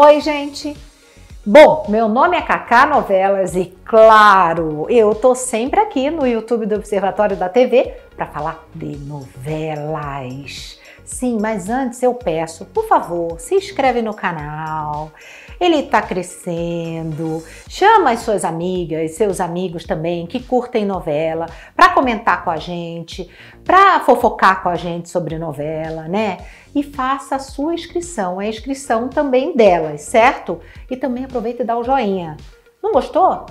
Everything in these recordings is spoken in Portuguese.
Oi, gente! Bom, meu nome é Cacá Novelas e, claro, eu tô sempre aqui no YouTube do Observatório da TV para falar de novelas. Sim, mas antes eu peço, por favor, se inscreve no canal. Ele está crescendo. Chama as suas amigas, seus amigos também que curtem novela para comentar com a gente, para fofocar com a gente sobre novela, né? E faça a sua inscrição, a inscrição também delas, certo? E também aproveita e dá o joinha. Não gostou?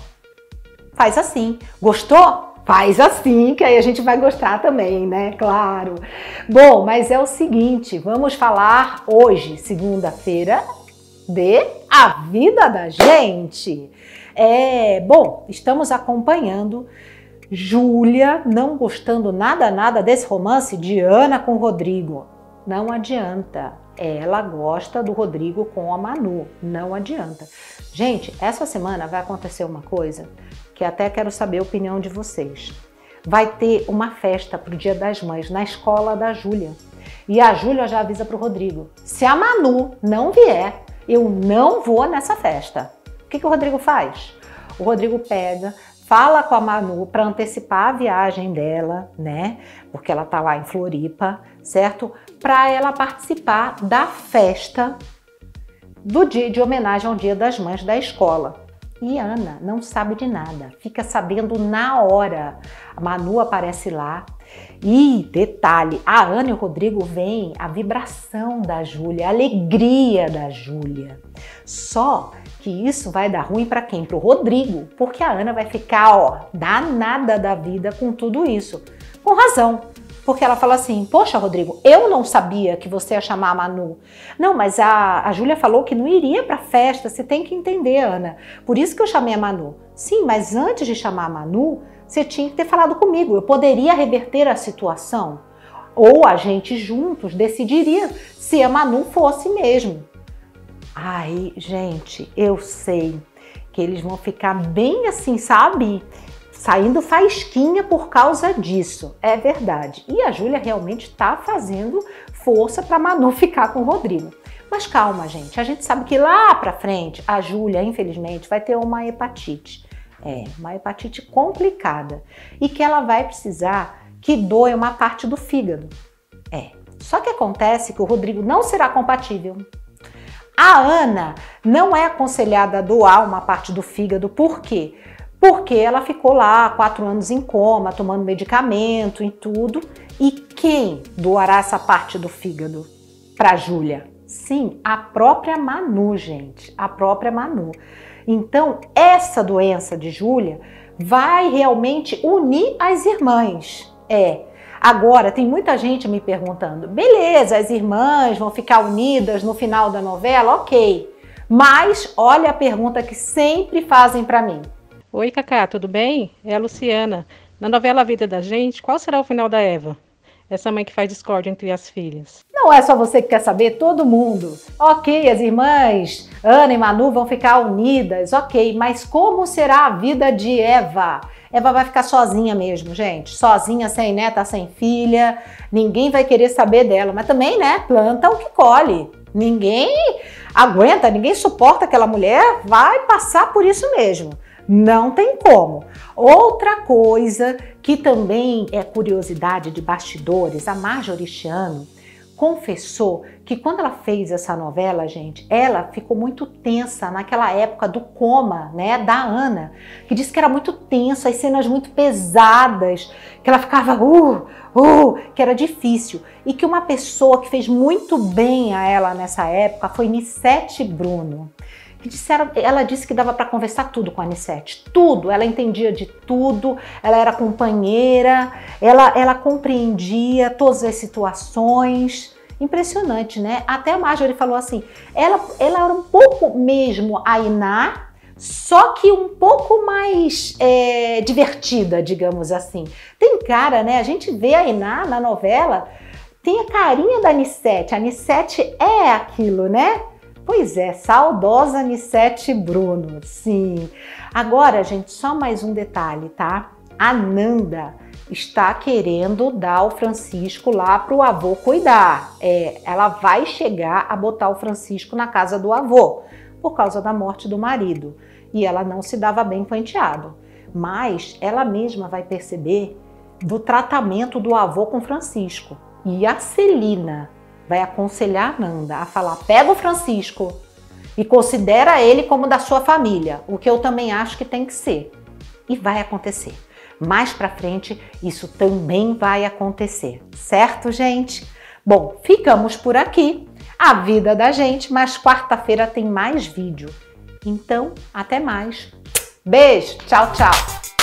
Faz assim. Gostou? Faz assim, que aí a gente vai gostar também, né? Claro. Bom, mas é o seguinte, vamos falar hoje, segunda-feira, de A Vida da Gente. É, bom, estamos acompanhando Júlia não gostando nada nada desse romance de Ana com Rodrigo. Não adianta. Ela gosta do Rodrigo com a Manu. Não adianta. Gente, essa semana vai acontecer uma coisa que até quero saber a opinião de vocês. Vai ter uma festa para o Dia das Mães na escola da Júlia. E a Júlia já avisa para o Rodrigo: se a Manu não vier, eu não vou nessa festa. O que, que o Rodrigo faz? O Rodrigo pega, fala com a Manu para antecipar a viagem dela, né? Porque ela tá lá em Floripa, certo? Para ela participar da festa do dia de homenagem ao Dia das Mães da escola. E Ana não sabe de nada, fica sabendo na hora. A Manu aparece lá. E detalhe, a Ana e o Rodrigo veem a vibração da Júlia, a alegria da Júlia. Só que isso vai dar ruim para quem? Para o Rodrigo, porque a Ana vai ficar, ó, danada da vida com tudo isso. Com razão, porque ela fala assim: Poxa, Rodrigo, eu não sabia que você ia chamar a Manu. Não, mas a, a Júlia falou que não iria para festa. Você tem que entender, Ana. Por isso que eu chamei a Manu. Sim, mas antes de chamar a Manu, você tinha que ter falado comigo. Eu poderia reverter a situação. Ou a gente juntos decidiria se a Manu fosse mesmo. Ai, gente, eu sei que eles vão ficar bem assim, sabe? Saindo faísquinha por causa disso. É verdade. E a Júlia realmente está fazendo força para Manu ficar com o Rodrigo. Mas calma, gente. A gente sabe que lá para frente a Júlia, infelizmente, vai ter uma hepatite. É, uma hepatite complicada e que ela vai precisar que doe uma parte do fígado. É. Só que acontece que o Rodrigo não será compatível. A Ana não é aconselhada a doar uma parte do fígado, por quê? Porque ela ficou lá quatro anos em coma, tomando medicamento e tudo. E quem doará essa parte do fígado para Júlia? Sim, a própria Manu, gente, a própria Manu. Então, essa doença de Júlia vai realmente unir as irmãs. É. Agora, tem muita gente me perguntando: beleza, as irmãs vão ficar unidas no final da novela? Ok. Mas olha a pergunta que sempre fazem para mim: Oi, Cacá, tudo bem? É a Luciana. Na novela Vida da Gente, qual será o final da Eva? Essa mãe que faz discórdia entre as filhas. Não é só você que quer saber, todo mundo. Ok, as irmãs Ana e Manu vão ficar unidas, ok, mas como será a vida de Eva? Eva vai ficar sozinha mesmo, gente. Sozinha, sem neta, sem filha. Ninguém vai querer saber dela. Mas também, né? Planta o que colhe. Ninguém aguenta, ninguém suporta aquela mulher. Vai passar por isso mesmo. Não tem como. Outra coisa que também é curiosidade de bastidores, a Marjorie Chiano confessou que quando ela fez essa novela, gente, ela ficou muito tensa naquela época do coma, né, da Ana, que disse que era muito tenso, as cenas muito pesadas, que ela ficava uh, uh, que era difícil, e que uma pessoa que fez muito bem a ela nessa época foi Nissete Bruno disseram, ela disse que dava para conversar tudo com a Anissete, tudo, ela entendia de tudo, ela era companheira, ela, ela compreendia todas as situações. Impressionante, né? Até a Marjorie falou assim, ela, ela era um pouco mesmo a Iná, só que um pouco mais é, divertida, digamos assim. Tem cara, né? A gente vê a Iná na novela, tem a carinha da Anissete. A Anissete é aquilo, né? Pois é, saudosa Anissete Bruno, sim. Agora, gente, só mais um detalhe, tá? A Nanda, está querendo dar o Francisco lá para o avô cuidar. É, ela vai chegar a botar o Francisco na casa do avô por causa da morte do marido e ela não se dava bem com o enteado. Mas ela mesma vai perceber do tratamento do avô com Francisco. E a Celina vai aconselhar a Nanda a falar: pega o Francisco e considera ele como da sua família, o que eu também acho que tem que ser. E vai acontecer. Mais para frente, isso também vai acontecer, certo, gente? Bom, ficamos por aqui. A vida da gente, mas quarta-feira tem mais vídeo. Então, até mais. Beijo, tchau, tchau.